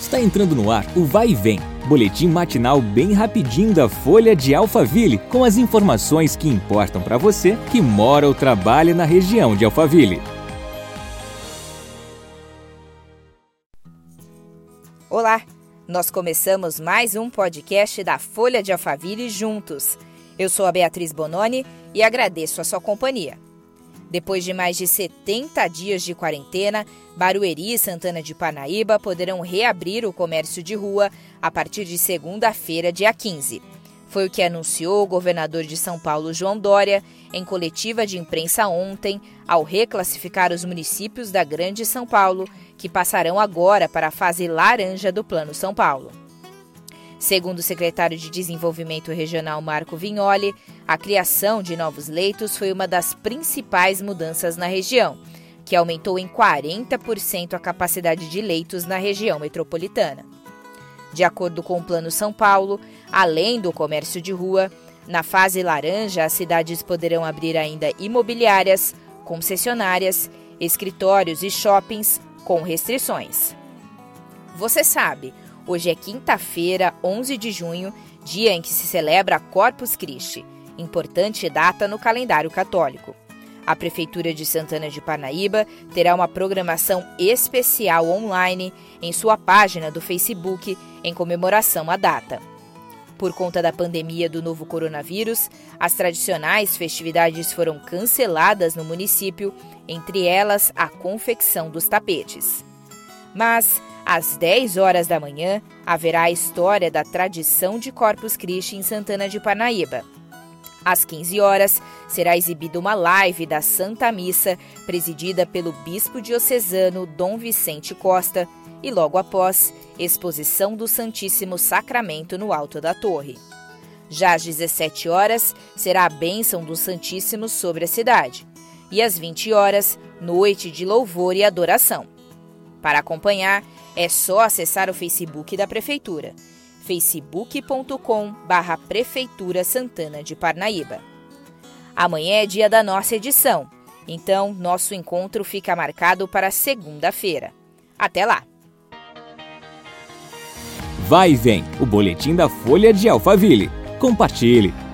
Está entrando no ar o Vai e Vem, boletim matinal bem rapidinho da Folha de Alphaville, com as informações que importam para você que mora ou trabalha na região de Alphaville. Olá, nós começamos mais um podcast da Folha de Alphaville juntos. Eu sou a Beatriz Bononi e agradeço a sua companhia. Depois de mais de 70 dias de quarentena, Barueri e Santana de Parnaíba poderão reabrir o comércio de rua a partir de segunda-feira, dia 15. Foi o que anunciou o governador de São Paulo, João Dória, em coletiva de imprensa ontem, ao reclassificar os municípios da Grande São Paulo, que passarão agora para a fase laranja do Plano São Paulo. Segundo o secretário de Desenvolvimento Regional Marco Vignoli, a criação de novos leitos foi uma das principais mudanças na região, que aumentou em 40% a capacidade de leitos na região metropolitana. De acordo com o Plano São Paulo, além do comércio de rua, na fase laranja as cidades poderão abrir ainda imobiliárias, concessionárias, escritórios e shoppings com restrições. Você sabe, Hoje é quinta-feira, 11 de junho, dia em que se celebra Corpus Christi, importante data no calendário católico. A Prefeitura de Santana de Parnaíba terá uma programação especial online em sua página do Facebook em comemoração à data. Por conta da pandemia do novo coronavírus, as tradicionais festividades foram canceladas no município, entre elas a confecção dos tapetes. Mas às 10 horas da manhã, haverá a história da tradição de Corpus Christi em Santana de Parnaíba. Às 15 horas, será exibida uma live da Santa Missa, presidida pelo bispo diocesano Dom Vicente Costa, e logo após, exposição do Santíssimo Sacramento no alto da torre. Já às 17 horas, será a bênção do Santíssimo sobre a cidade. E às 20 horas, noite de louvor e adoração. Para acompanhar, é só acessar o Facebook da Prefeitura, facebook.com barra Prefeitura Santana de Parnaíba. Amanhã é dia da nossa edição, então nosso encontro fica marcado para segunda-feira. Até lá! Vai e vem, o boletim da Folha de Alphaville. Compartilhe!